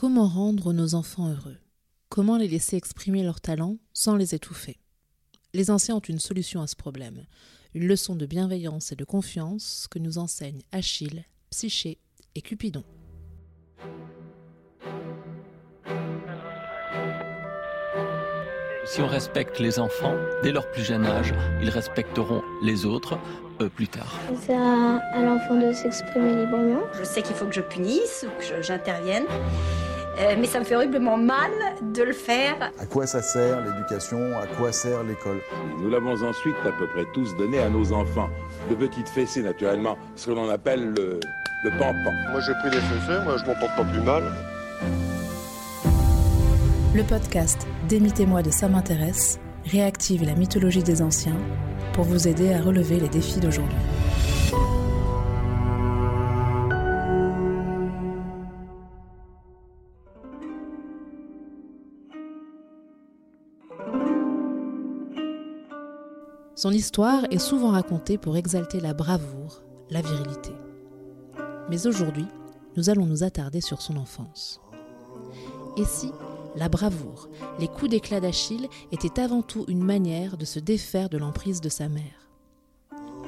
Comment rendre nos enfants heureux? Comment les laisser exprimer leurs talents sans les étouffer? Les anciens ont une solution à ce problème, une leçon de bienveillance et de confiance que nous enseignent Achille, Psyché et Cupidon. Si on respecte les enfants dès leur plus jeune âge, ils respecteront les autres euh, plus tard. C'est à, à l'enfant de s'exprimer librement. Je sais qu'il faut que je punisse ou que j'intervienne. Euh, mais ça me fait horriblement mal de le faire. À quoi ça sert l'éducation? À quoi sert l'école? Nous l'avons ensuite à peu près tous donné à nos enfants. De petites fessées, naturellement, ce que l'on appelle le, le pampan. Moi j'ai pris des fessées, moi je m'en porte pas plus mal. Le podcast Démitez-moi de Ça m'intéresse réactive la mythologie des anciens pour vous aider à relever les défis d'aujourd'hui. Son histoire est souvent racontée pour exalter la bravoure, la virilité. Mais aujourd'hui, nous allons nous attarder sur son enfance. Et si la bravoure, les coups d'éclat d'Achille étaient avant tout une manière de se défaire de l'emprise de sa mère?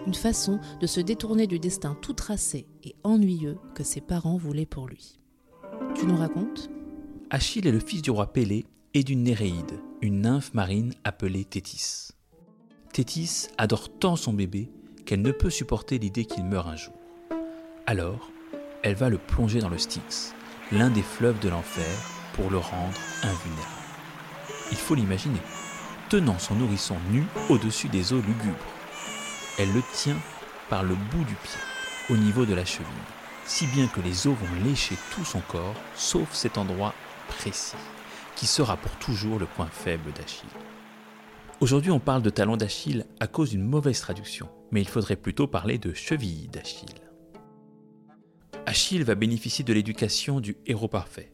Une façon de se détourner du destin tout tracé et ennuyeux que ses parents voulaient pour lui. Tu nous racontes? Achille est le fils du roi Pélée et d'une Néréide, une nymphe marine appelée Thétis. Thétis adore tant son bébé qu'elle ne peut supporter l'idée qu'il meure un jour. Alors, elle va le plonger dans le Styx, l'un des fleuves de l'enfer, pour le rendre invulnérable. Il faut l'imaginer, tenant son nourrisson nu au-dessus des eaux lugubres. Elle le tient par le bout du pied, au niveau de la cheville, si bien que les eaux vont lécher tout son corps, sauf cet endroit précis, qui sera pour toujours le point faible d'Achille. Aujourd'hui, on parle de talon d'Achille à cause d'une mauvaise traduction, mais il faudrait plutôt parler de cheville d'Achille. Achille va bénéficier de l'éducation du héros parfait.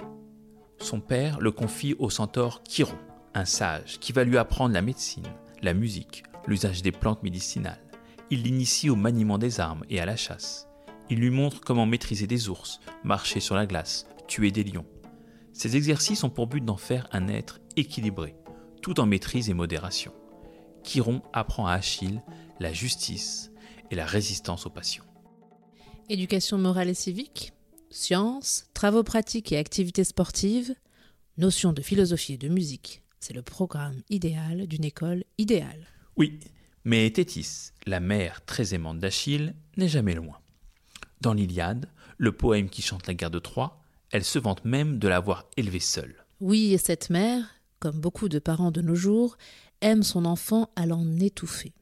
Son père le confie au centaure Chiron, un sage qui va lui apprendre la médecine, la musique, l'usage des plantes médicinales. Il l'initie au maniement des armes et à la chasse. Il lui montre comment maîtriser des ours, marcher sur la glace, tuer des lions. Ces exercices ont pour but d'en faire un être équilibré, tout en maîtrise et modération. Chiron apprend à Achille la justice et la résistance aux passions. Éducation morale et civique, sciences, travaux pratiques et activités sportives, notions de philosophie et de musique. C'est le programme idéal d'une école idéale. Oui, mais Thétis, la mère très aimante d'Achille, n'est jamais loin. Dans l'Iliade, le poème qui chante la guerre de Troie, elle se vante même de l'avoir élevé seule. Oui, et cette mère, comme beaucoup de parents de nos jours, aime son enfant à l'en étouffer.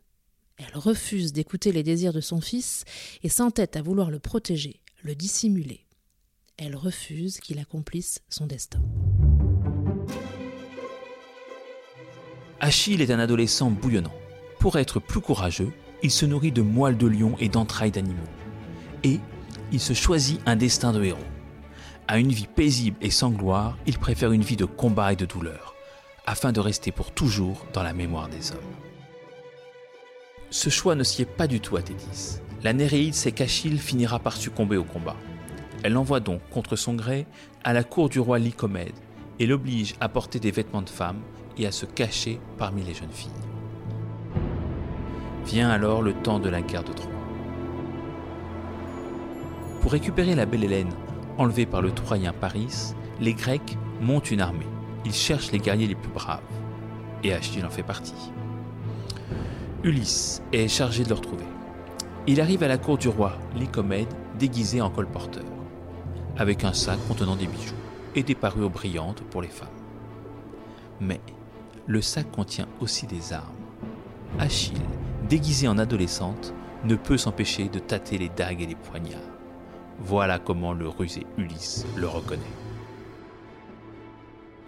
Elle refuse d'écouter les désirs de son fils et s'entête à vouloir le protéger, le dissimuler. Elle refuse qu'il accomplisse son destin. Achille est un adolescent bouillonnant. Pour être plus courageux, il se nourrit de moelle de lion et d'entrailles d'animaux. Et il se choisit un destin de héros. À une vie paisible et sans gloire, il préfère une vie de combat et de douleur afin de rester pour toujours dans la mémoire des hommes. Ce choix ne sied pas du tout à Thétis. La Néréide sait qu'Achille finira par succomber au combat. Elle l'envoie donc contre son gré à la cour du roi Lycomède et l'oblige à porter des vêtements de femme et à se cacher parmi les jeunes filles. Vient alors le temps de la guerre de Troie. Pour récupérer la belle Hélène, enlevée par le Troyen Paris, les Grecs montent une armée il cherche les guerriers les plus braves. Et Achille en fait partie. Ulysse est chargé de le retrouver. Il arrive à la cour du roi Lycomède déguisé en colporteur, avec un sac contenant des bijoux et des parures brillantes pour les femmes. Mais le sac contient aussi des armes. Achille, déguisé en adolescente, ne peut s'empêcher de tâter les dagues et les poignards. Voilà comment le rusé Ulysse le reconnaît.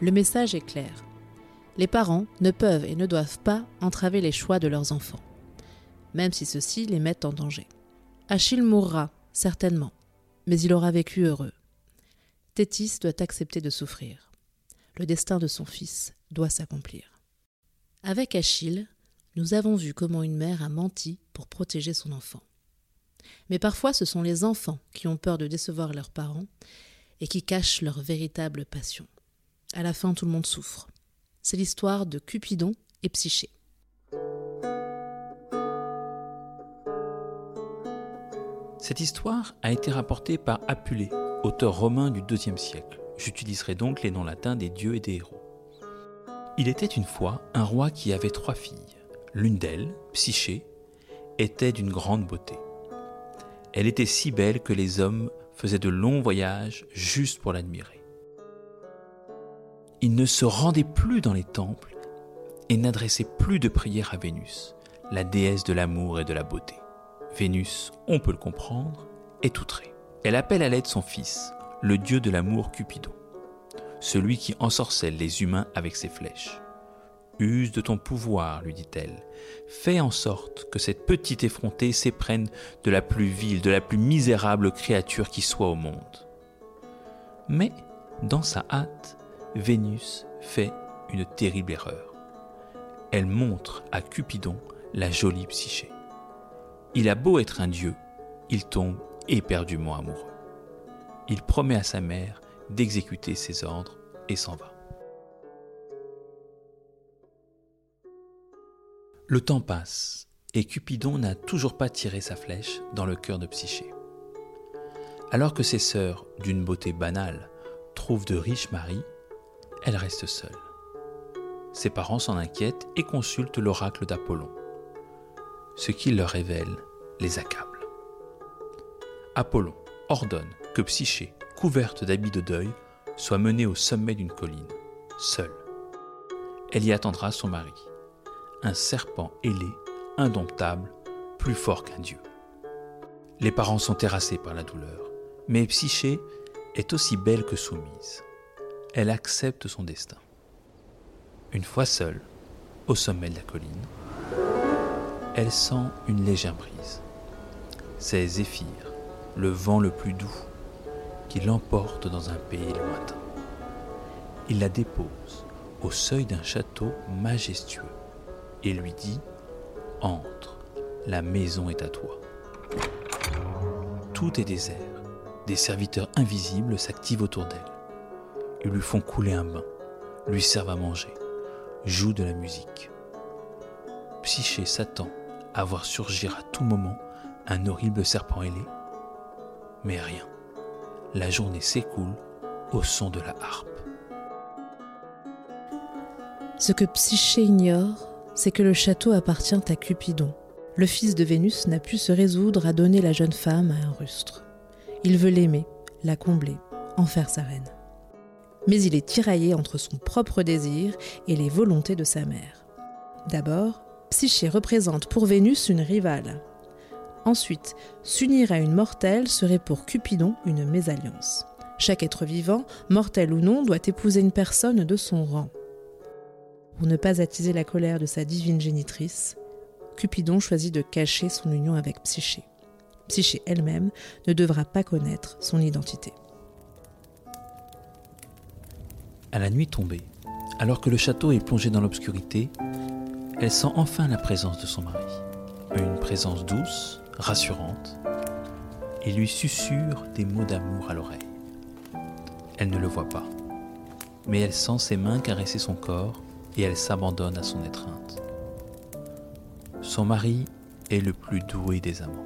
Le message est clair. Les parents ne peuvent et ne doivent pas entraver les choix de leurs enfants, même si ceux-ci les mettent en danger. Achille mourra, certainement, mais il aura vécu heureux. Thétis doit accepter de souffrir. Le destin de son fils doit s'accomplir. Avec Achille, nous avons vu comment une mère a menti pour protéger son enfant. Mais parfois ce sont les enfants qui ont peur de décevoir leurs parents et qui cachent leur véritable passion. À la fin, tout le monde souffre. C'est l'histoire de Cupidon et Psyché. Cette histoire a été rapportée par Apulée, auteur romain du IIe siècle. J'utiliserai donc les noms latins des dieux et des héros. Il était une fois un roi qui avait trois filles. L'une d'elles, Psyché, était d'une grande beauté. Elle était si belle que les hommes faisaient de longs voyages juste pour l'admirer. Ils ne se rendaient plus dans les temples et n'adressaient plus de prières à Vénus, la déesse de l'amour et de la beauté. Vénus, on peut le comprendre, est outrée. Elle appelle à l'aide son fils, le dieu de l'amour Cupidon, celui qui ensorcelle les humains avec ses flèches. Use de ton pouvoir, lui dit-elle. Fais en sorte que cette petite effrontée s'éprenne de la plus vile, de la plus misérable créature qui soit au monde. Mais, dans sa hâte, Vénus fait une terrible erreur. Elle montre à Cupidon la jolie psyché. Il a beau être un dieu, il tombe éperdument amoureux. Il promet à sa mère d'exécuter ses ordres et s'en va. Le temps passe et Cupidon n'a toujours pas tiré sa flèche dans le cœur de Psyché. Alors que ses sœurs, d'une beauté banale, trouvent de riches maris, elle reste seule. Ses parents s'en inquiètent et consultent l'oracle d'Apollon. Ce qu'il leur révèle les accable. Apollon ordonne que Psyché, couverte d'habits de deuil, soit menée au sommet d'une colline, seule. Elle y attendra son mari un serpent ailé, indomptable, plus fort qu'un dieu. Les parents sont terrassés par la douleur, mais Psyché est aussi belle que soumise. Elle accepte son destin. Une fois seule, au sommet de la colline, elle sent une légère brise. C'est Zéphyr, le vent le plus doux, qui l'emporte dans un pays lointain. Il la dépose au seuil d'un château majestueux et lui dit Entre, la maison est à toi. Tout est désert. Des serviteurs invisibles s'activent autour d'elle. Ils lui font couler un bain, lui servent à manger, jouent de la musique. Psyché s'attend à voir surgir à tout moment un horrible serpent ailé. Mais rien. La journée s'écoule au son de la harpe. Ce que Psyché ignore, c'est que le château appartient à Cupidon. Le fils de Vénus n'a pu se résoudre à donner la jeune femme à un rustre. Il veut l'aimer, la combler, en faire sa reine. Mais il est tiraillé entre son propre désir et les volontés de sa mère. D'abord, Psyché représente pour Vénus une rivale. Ensuite, s'unir à une mortelle serait pour Cupidon une mésalliance. Chaque être vivant, mortel ou non, doit épouser une personne de son rang. Pour ne pas attiser la colère de sa divine génitrice, Cupidon choisit de cacher son union avec Psyché. Psyché elle-même ne devra pas connaître son identité. À la nuit tombée, alors que le château est plongé dans l'obscurité, elle sent enfin la présence de son mari. Une présence douce, rassurante, et lui susurre des mots d'amour à l'oreille. Elle ne le voit pas, mais elle sent ses mains caresser son corps et elle s'abandonne à son étreinte. Son mari est le plus doué des amants.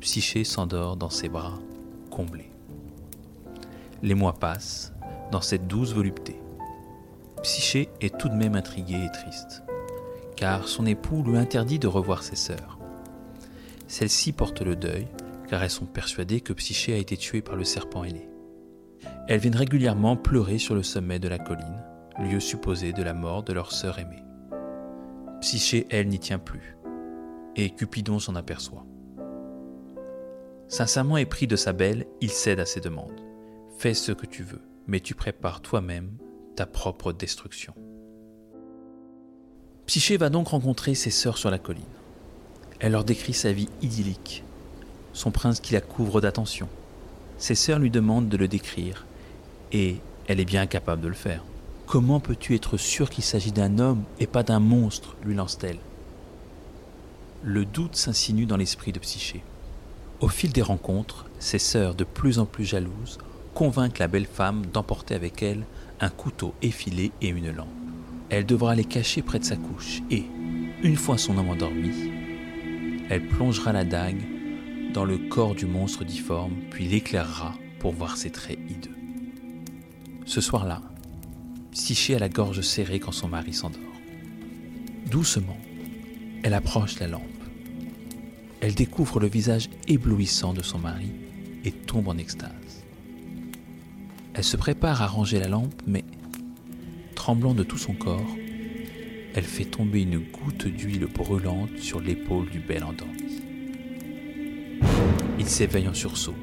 Psyché s'endort dans ses bras, comblé. Les mois passent dans cette douce volupté. Psyché est tout de même intriguée et triste, car son époux lui interdit de revoir ses sœurs. Celles-ci portent le deuil, car elles sont persuadées que Psyché a été tuée par le serpent ailé. Elles viennent régulièrement pleurer sur le sommet de la colline, lieu supposé de la mort de leur sœur aimée. Psyché, elle, n'y tient plus, et Cupidon s'en aperçoit. Sincèrement épris de sa belle, il cède à ses demandes. Fais ce que tu veux, mais tu prépares toi-même ta propre destruction. Psyché va donc rencontrer ses sœurs sur la colline. Elle leur décrit sa vie idyllique, son prince qui la couvre d'attention. Ses sœurs lui demandent de le décrire, et elle est bien capable de le faire. Comment peux-tu être sûr qu'il s'agit d'un homme et pas d'un monstre lui lance-t-elle. Le doute s'insinue dans l'esprit de Psyché. Au fil des rencontres, ses sœurs, de plus en plus jalouses, convaincre la belle femme d'emporter avec elle un couteau effilé et une lampe. Elle devra les cacher près de sa couche et, une fois son homme endormi, elle plongera la dague dans le corps du monstre difforme, puis l'éclairera pour voir ses traits hideux. Ce soir-là, Psyché a la gorge serrée quand son mari s'endort. Doucement, elle approche la lampe. Elle découvre le visage éblouissant de son mari et tombe en extase. Elle se prépare à ranger la lampe, mais, tremblant de tout son corps, elle fait tomber une goutte d'huile brûlante sur l'épaule du bel endormi. Il s'éveille en sursaut,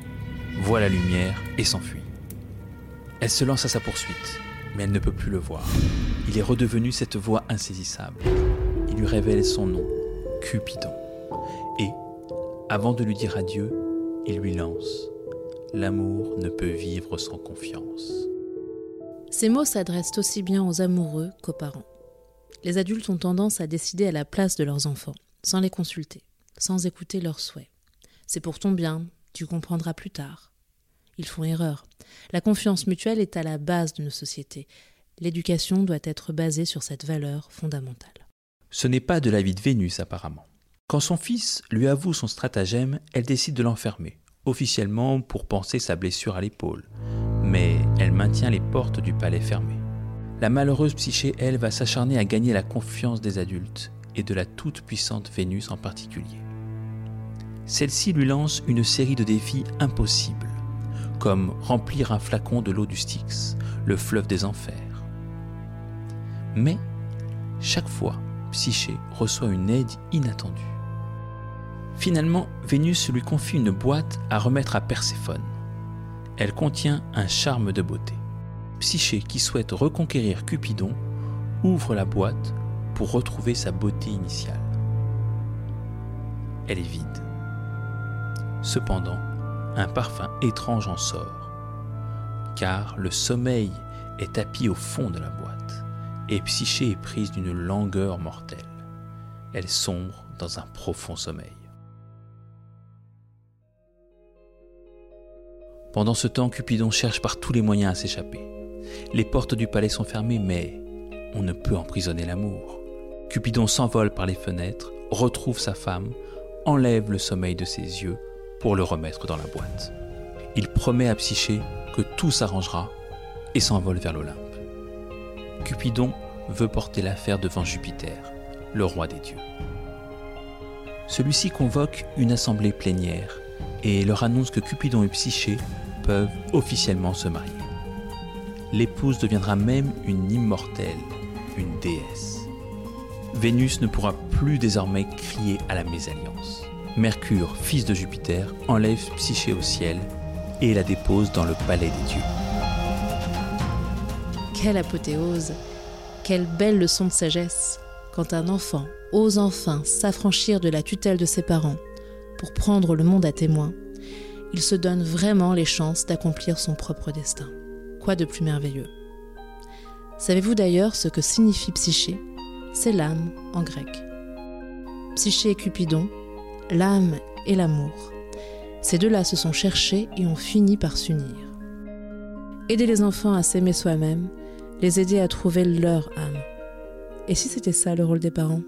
voit la lumière et s'enfuit. Elle se lance à sa poursuite, mais elle ne peut plus le voir. Il est redevenu cette voix insaisissable. Il lui révèle son nom, Cupidon. Et, avant de lui dire adieu, il lui lance L'amour ne peut vivre sans confiance. Ces mots s'adressent aussi bien aux amoureux qu'aux parents. Les adultes ont tendance à décider à la place de leurs enfants, sans les consulter, sans écouter leurs souhaits. C'est pour ton bien, tu comprendras plus tard. Ils font erreur. La confiance mutuelle est à la base de nos sociétés. L'éducation doit être basée sur cette valeur fondamentale. Ce n'est pas de la vie de Vénus apparemment. Quand son fils lui avoue son stratagème, elle décide de l'enfermer, officiellement pour penser sa blessure à l'épaule. Mais elle maintient les portes du palais fermées. La malheureuse psyché, elle, va s'acharner à gagner la confiance des adultes, et de la toute-puissante Vénus en particulier. Celle-ci lui lance une série de défis impossibles, comme remplir un flacon de l'eau du Styx, le fleuve des enfers. Mais, chaque fois, Psyché reçoit une aide inattendue. Finalement, Vénus lui confie une boîte à remettre à Perséphone. Elle contient un charme de beauté. Psyché, qui souhaite reconquérir Cupidon, ouvre la boîte pour retrouver sa beauté initiale. Elle est vide. Cependant, un parfum étrange en sort, car le sommeil est tapis au fond de la boîte, et Psyché est prise d'une langueur mortelle. Elle sombre dans un profond sommeil. Pendant ce temps, Cupidon cherche par tous les moyens à s'échapper. Les portes du palais sont fermées, mais on ne peut emprisonner l'amour. Cupidon s'envole par les fenêtres, retrouve sa femme, enlève le sommeil de ses yeux pour le remettre dans la boîte. Il promet à Psyché que tout s'arrangera et s'envole vers l'Olympe. Cupidon veut porter l'affaire devant Jupiter, le roi des dieux. Celui-ci convoque une assemblée plénière et leur annonce que Cupidon et Psyché officiellement se marier. L'épouse deviendra même une immortelle, une déesse. Vénus ne pourra plus désormais crier à la mésalliance. Mercure, fils de Jupiter, enlève Psyché au ciel et la dépose dans le palais des dieux. Quelle apothéose Quelle belle leçon de sagesse quand un enfant ose enfin s'affranchir de la tutelle de ses parents pour prendre le monde à témoin, il se donne vraiment les chances d'accomplir son propre destin. Quoi de plus merveilleux? Savez-vous d'ailleurs ce que signifie psyché? C'est l'âme en grec. Psyché et Cupidon, l'âme et l'amour. Ces deux-là se sont cherchés et ont fini par s'unir. Aider les enfants à s'aimer soi-même, les aider à trouver leur âme. Et si c'était ça le rôle des parents?